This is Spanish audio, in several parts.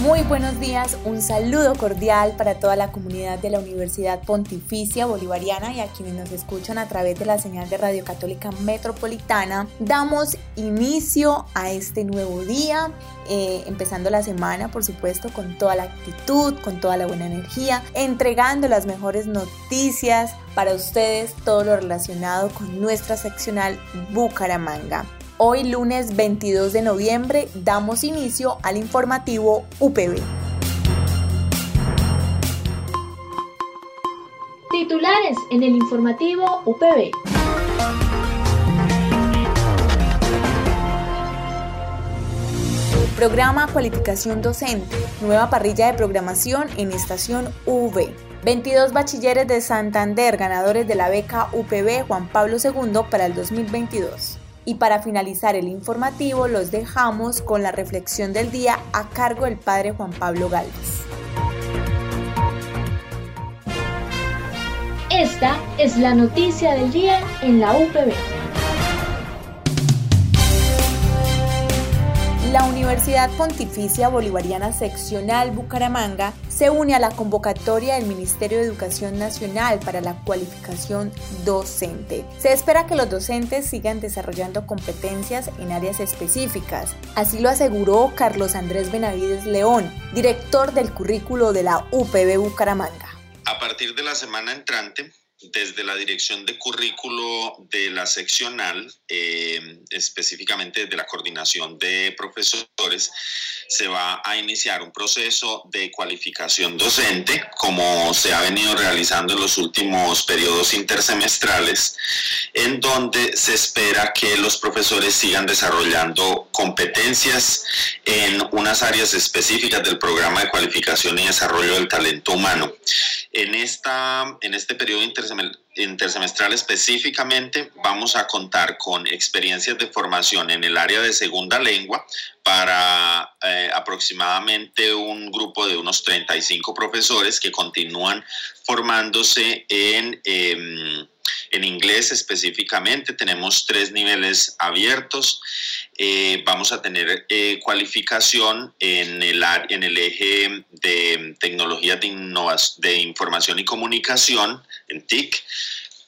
Muy buenos días, un saludo cordial para toda la comunidad de la Universidad Pontificia Bolivariana y a quienes nos escuchan a través de la señal de Radio Católica Metropolitana. Damos inicio a este nuevo día, eh, empezando la semana, por supuesto, con toda la actitud, con toda la buena energía, entregando las mejores noticias para ustedes, todo lo relacionado con nuestra seccional Bucaramanga. Hoy lunes 22 de noviembre damos inicio al informativo UPB. Titulares en el informativo UPB. Programa Cualificación Docente, nueva parrilla de programación en estación UV. 22 bachilleres de Santander ganadores de la beca UPB Juan Pablo II para el 2022. Y para finalizar el informativo los dejamos con la reflexión del día a cargo del padre Juan Pablo Galvez. Esta es la noticia del día en la UPB. La Universidad Pontificia Bolivariana Seccional Bucaramanga se une a la convocatoria del Ministerio de Educación Nacional para la cualificación docente. Se espera que los docentes sigan desarrollando competencias en áreas específicas. Así lo aseguró Carlos Andrés Benavides León, director del currículo de la UPB Bucaramanga. A partir de la semana entrante, desde la dirección de currículo de la seccional, eh, específicamente de la coordinación de profesores, se va a iniciar un proceso de cualificación docente, como se ha venido realizando en los últimos periodos intersemestrales, en donde se espera que los profesores sigan desarrollando competencias en unas áreas específicas del programa de cualificación y desarrollo del talento humano. En, esta, en este periodo intersemestral específicamente vamos a contar con experiencias de formación en el área de segunda lengua para eh, aproximadamente un grupo de unos 35 profesores que continúan formándose en... Em, en inglés específicamente tenemos tres niveles abiertos. Eh, vamos a tener eh, cualificación en el, en el eje de tecnología de, de información y comunicación, en TIC,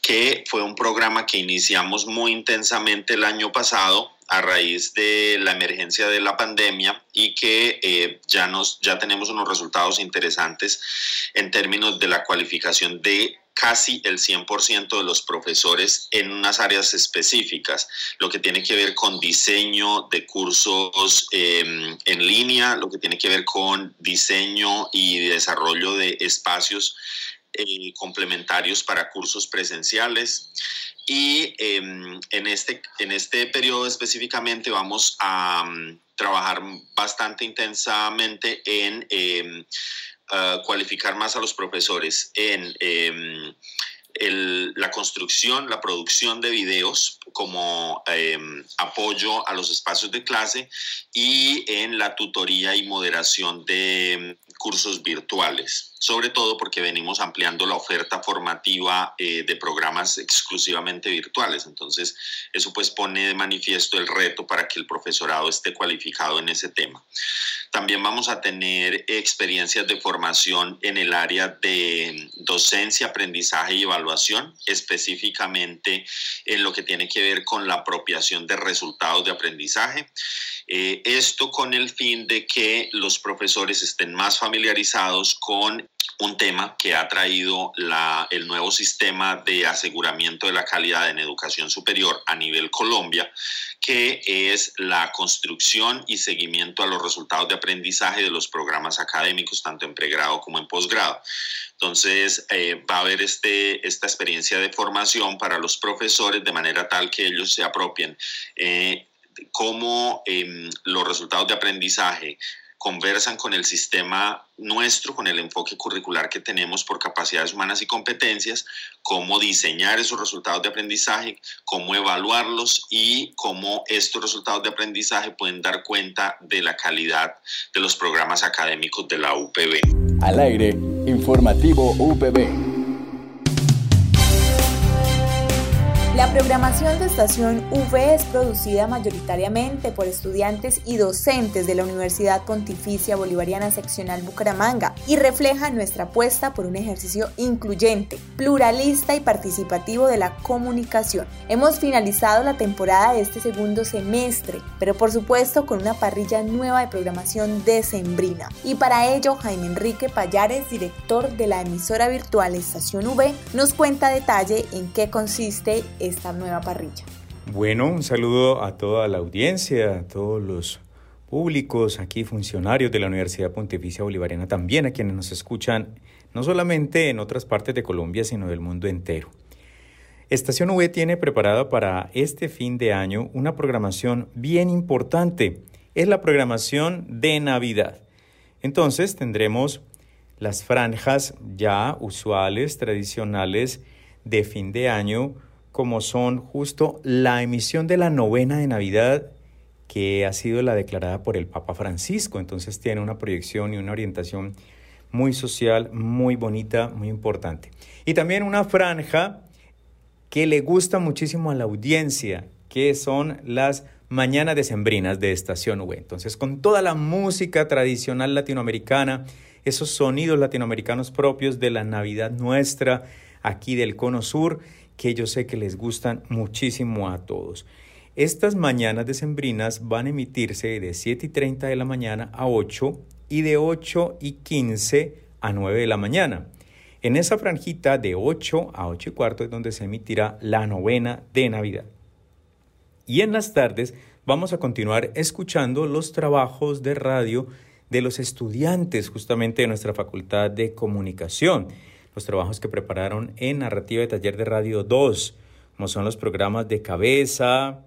que fue un programa que iniciamos muy intensamente el año pasado a raíz de la emergencia de la pandemia y que eh, ya, nos, ya tenemos unos resultados interesantes en términos de la cualificación de casi el 100% de los profesores en unas áreas específicas, lo que tiene que ver con diseño de cursos em, en línea, lo que tiene que ver con diseño y desarrollo de espacios eh, complementarios para cursos presenciales. Y em, en, este, en este periodo específicamente vamos a mm, trabajar bastante intensamente en cualificar más a los profesores en em, la construcción, la producción de videos como em, apoyo a los espacios de clase y en la tutoría y moderación de em, cursos virtuales, sobre todo porque venimos ampliando la oferta formativa eh, de programas exclusivamente virtuales. Entonces, eso pues pone de manifiesto el reto para que el profesorado esté cualificado en ese tema. También vamos a tener experiencias de formación en el área de docencia, aprendizaje y evaluación, específicamente en lo que tiene que ver con la apropiación de resultados de aprendizaje. Eh, esto con el fin de que los profesores estén más familiarizados con un tema que ha traído el nuevo sistema de aseguramiento de la calidad en educación superior a nivel Colombia, que es la construcción y seguimiento a los resultados de aprendizaje de los programas académicos, tanto en pregrado como en posgrado. Entonces, eh, va a haber este, esta experiencia de formación para los profesores de manera tal que ellos se apropien eh, cómo em, los resultados de aprendizaje conversan con el sistema nuestro, con el enfoque curricular que tenemos por capacidades humanas y competencias, cómo diseñar esos resultados de aprendizaje, cómo evaluarlos y cómo estos resultados de aprendizaje pueden dar cuenta de la calidad de los programas académicos de la UPB. Al aire, informativo UPB. La programación de Estación V es producida mayoritariamente por estudiantes y docentes de la Universidad Pontificia Bolivariana Seccional Bucaramanga y refleja nuestra apuesta por un ejercicio incluyente, pluralista y participativo de la comunicación. Hemos finalizado la temporada de este segundo semestre, pero por supuesto con una parrilla nueva de programación decembrina. Y para ello, Jaime Enrique Payares, director de la emisora virtual Estación V, nos cuenta detalle en qué consiste esta nueva parrilla. Bueno, un saludo a toda la audiencia, a todos los públicos, aquí funcionarios de la Universidad Pontificia Bolivariana, también a quienes nos escuchan, no solamente en otras partes de Colombia, sino del mundo entero. Estación V tiene preparada para este fin de año una programación bien importante. Es la programación de Navidad. Entonces tendremos las franjas ya usuales, tradicionales de fin de año, como son justo la emisión de la novena de Navidad, que ha sido la declarada por el Papa Francisco. Entonces tiene una proyección y una orientación muy social, muy bonita, muy importante. Y también una franja que le gusta muchísimo a la audiencia, que son las mañanas decembrinas de Estación V. Entonces, con toda la música tradicional latinoamericana, esos sonidos latinoamericanos propios de la Navidad nuestra, aquí del Cono Sur, que yo sé que les gustan muchísimo a todos. Estas mañanas decembrinas van a emitirse de 7 y 30 de la mañana a 8 y de 8 y 15 a 9 de la mañana. En esa franjita de 8 a 8 y cuarto es donde se emitirá la novena de Navidad. Y en las tardes vamos a continuar escuchando los trabajos de radio de los estudiantes justamente de nuestra Facultad de Comunicación los trabajos que prepararon en Narrativa de Taller de Radio 2, como son los programas de cabeza,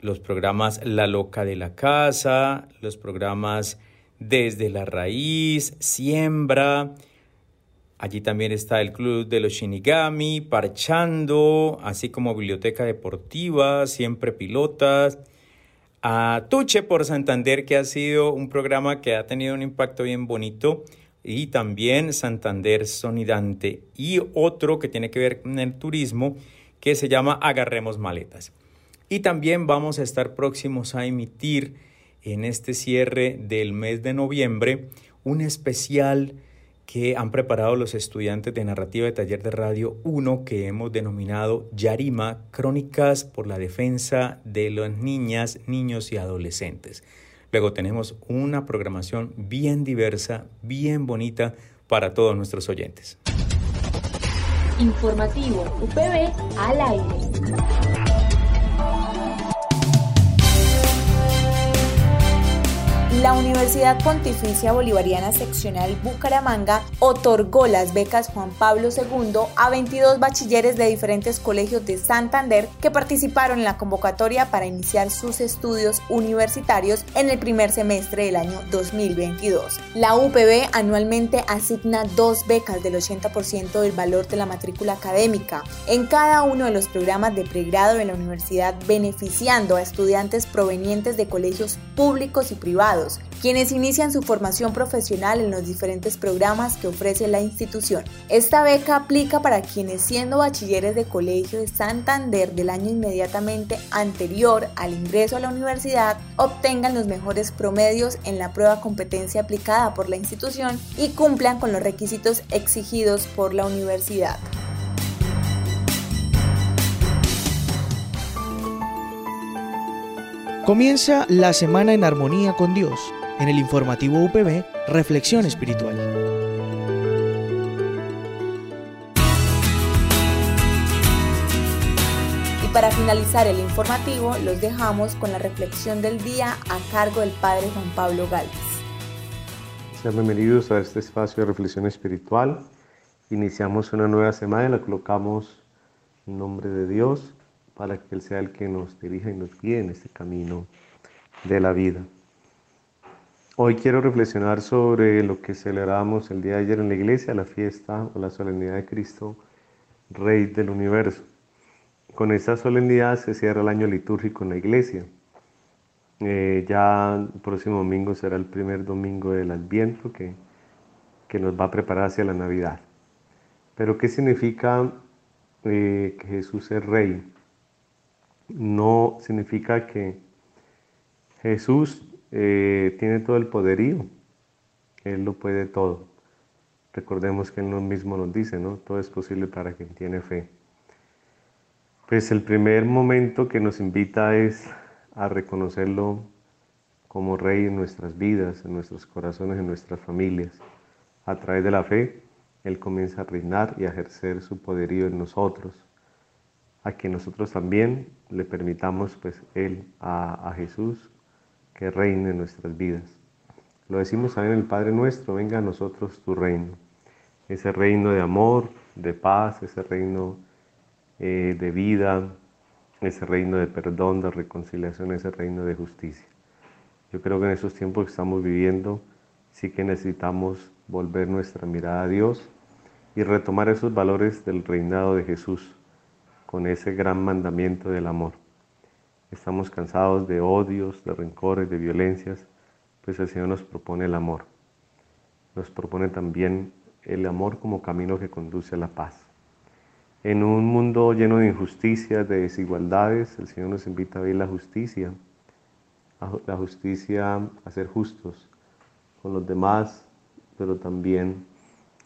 los programas La Loca de la Casa, los programas Desde la Raíz, Siembra. Allí también está el Club de los Shinigami, Parchando, así como Biblioteca Deportiva, Siempre Pilotas. A Tuche por Santander, que ha sido un programa que ha tenido un impacto bien bonito y también Santander Sonidante y otro que tiene que ver con el turismo que se llama Agarremos Maletas. Y también vamos a estar próximos a emitir en este cierre del mes de noviembre un especial que han preparado los estudiantes de narrativa de taller de radio 1 que hemos denominado Yarima, Crónicas por la Defensa de las Niñas, Niños y Adolescentes. Luego tenemos una programación bien diversa, bien bonita para todos nuestros oyentes. Informativo UPB al aire. La Universidad Pontificia Bolivariana Seccional Bucaramanga otorgó las becas Juan Pablo II a 22 bachilleres de diferentes colegios de Santander que participaron en la convocatoria para iniciar sus estudios universitarios en el primer semestre del año 2022. La UPB anualmente asigna dos becas del 80% del valor de la matrícula académica en cada uno de los programas de pregrado de la universidad beneficiando a estudiantes provenientes de colegios públicos y privados quienes inician su formación profesional en los diferentes programas que ofrece la institución. Esta beca aplica para quienes siendo bachilleres de colegio de Santander del año inmediatamente anterior al ingreso a la universidad obtengan los mejores promedios en la prueba competencia aplicada por la institución y cumplan con los requisitos exigidos por la universidad. Comienza la semana en armonía con Dios. En el informativo UPB, Reflexión Espiritual. Y para finalizar el informativo, los dejamos con la reflexión del día a cargo del Padre Juan Pablo Galvez. Sean bienvenidos a este espacio de reflexión espiritual. Iniciamos una nueva semana y la colocamos en nombre de Dios para que Él sea el que nos dirija y nos guíe en este camino de la vida. Hoy quiero reflexionar sobre lo que celebramos el día de ayer en la iglesia, la fiesta o la solemnidad de Cristo, Rey del Universo. Con esta solemnidad se cierra el año litúrgico en la iglesia. Eh, ya el próximo domingo será el primer domingo del Adviento que, que nos va a preparar hacia la Navidad. Pero ¿qué significa eh, que Jesús es Rey? No significa que Jesús eh, tiene todo el poderío, Él lo puede todo. Recordemos que Él mismo nos dice, ¿no? Todo es posible para quien tiene fe. Pues el primer momento que nos invita es a reconocerlo como Rey en nuestras vidas, en nuestros corazones, en nuestras familias. A través de la fe, Él comienza a reinar y a ejercer su poderío en nosotros, a que nosotros también le permitamos, pues, Él, a, Jesús, que reine en nuestras vidas. Lo decimos también el Padre nuestro, venga a nosotros tu reino. Ese reino de amor, de paz, ese reino eh, de vida, ese reino de perdón, de reconciliación, ese reino de justicia. Yo creo que en esos tiempos que estamos viviendo sí que necesitamos volver nuestra mirada a Dios y retomar esos valores del reinado de Jesús con ese gran mandamiento del amor. Estamos cansados de odios, de rencores, de violencias, pues el Señor nos propone el amor. Nos propone también el amor como camino que conduce a la paz. En un mundo lleno de injusticias, de desigualdades, el Señor nos invita a ver la justicia, la justicia a ser justos con los demás, pero también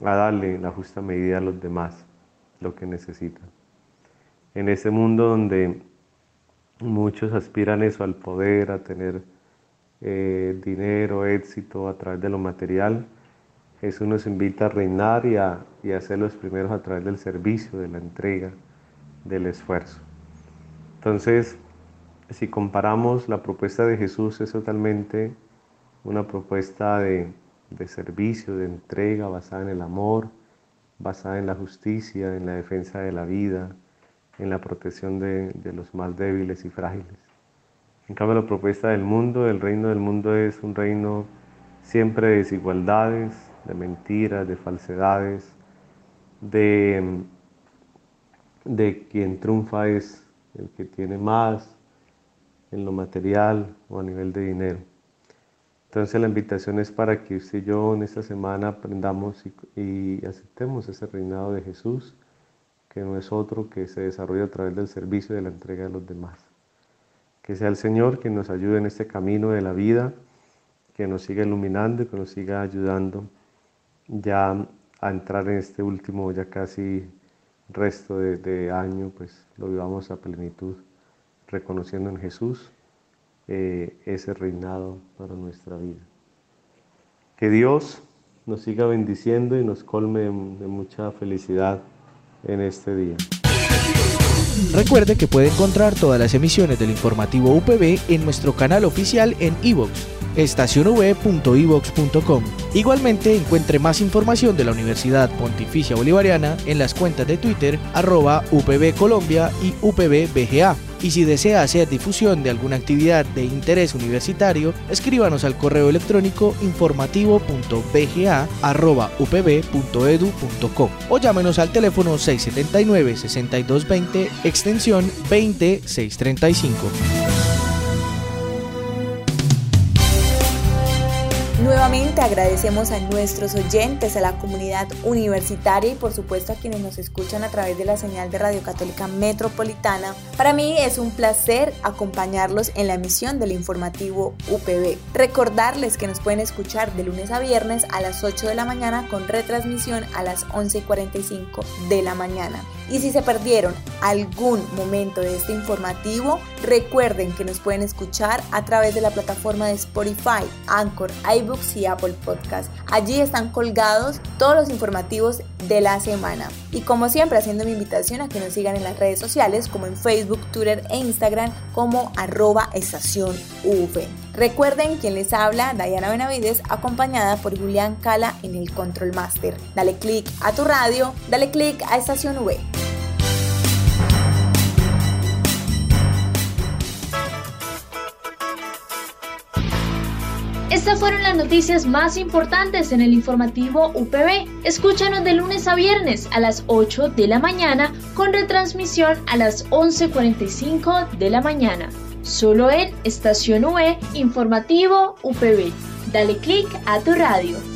a darle la justa medida a los demás lo que necesitan. En ese mundo donde muchos aspiran eso al poder, a tener eh, dinero, éxito a través de lo material, Jesús nos invita a reinar y a, y ser los primeros a través del servicio, de la entrega, del esfuerzo. Entonces, si comparamos la propuesta de Jesús es totalmente una propuesta de, servicio, de entrega, basada en el amor, basada en la justicia, en la defensa de la vida, en la protección de, de los más débiles y frágiles. En cambio, la propuesta del mundo, el reino del mundo es un reino siempre de desigualdades, de mentiras, de falsedades, de, de quien triunfa es el que tiene más en lo material o a nivel de dinero. Entonces la invitación es para que usted y yo en esta semana aprendamos y, y, aceptemos ese reinado de Jesús, que no es otro que se desarrolla a través del servicio y de la entrega de los demás. Que sea el Señor quien nos ayude en este camino de la vida, que nos siga iluminando y que nos siga ayudando ya a entrar en este último, ya casi resto de, año, pues lo vivamos a plenitud, reconociendo en Jesús eh, ese reinado para nuestra vida. Que Dios nos siga bendiciendo y nos colme de, mucha felicidad en este día. Recuerde que puede encontrar todas las emisiones del informativo UPB en nuestro canal oficial en iVoox estacionv.ivox.com. Igualmente encuentre más información de la Universidad Pontificia Bolivariana en las cuentas de Twitter arroba UPB Colombia y UPB Y si desea hacer difusión de alguna actividad de interés universitario, escríbanos al correo electrónico informativo.bga.upb.edu.co o llámenos al teléfono 679-6220 extensión 20635. Nuevamente agradecemos a nuestros oyentes, a la comunidad universitaria y por supuesto a quienes nos escuchan a través de la señal de Radio Católica Metropolitana. Para mí es un placer acompañarlos en la emisión del informativo UPB. Recordarles que nos pueden escuchar de lunes a viernes a las 8 de la mañana con retransmisión a las 11.45 de la mañana. Y si se perdieron algún momento de este informativo, recuerden que nos pueden escuchar a través de la plataforma de Spotify, Anchor, iBooks y Apple Podcast. Allí están colgados todos los informativos de la semana. Y como siempre, haciendo mi invitación a que nos sigan en las redes sociales como en Facebook, Twitter e Instagram como arroba estación Recuerden quien les habla, Dayana Benavides, acompañada por Julián Cala en el Control Master. Dale click a tu radio, dale click a Estación V. Estas fueron las noticias más importantes en el informativo UPB. Escúchanos de lunes a viernes a las 8 de la mañana con retransmisión a las 11.45 de la mañana. Solo en Estación UE Informativo UPB. Dale clic a tu radio.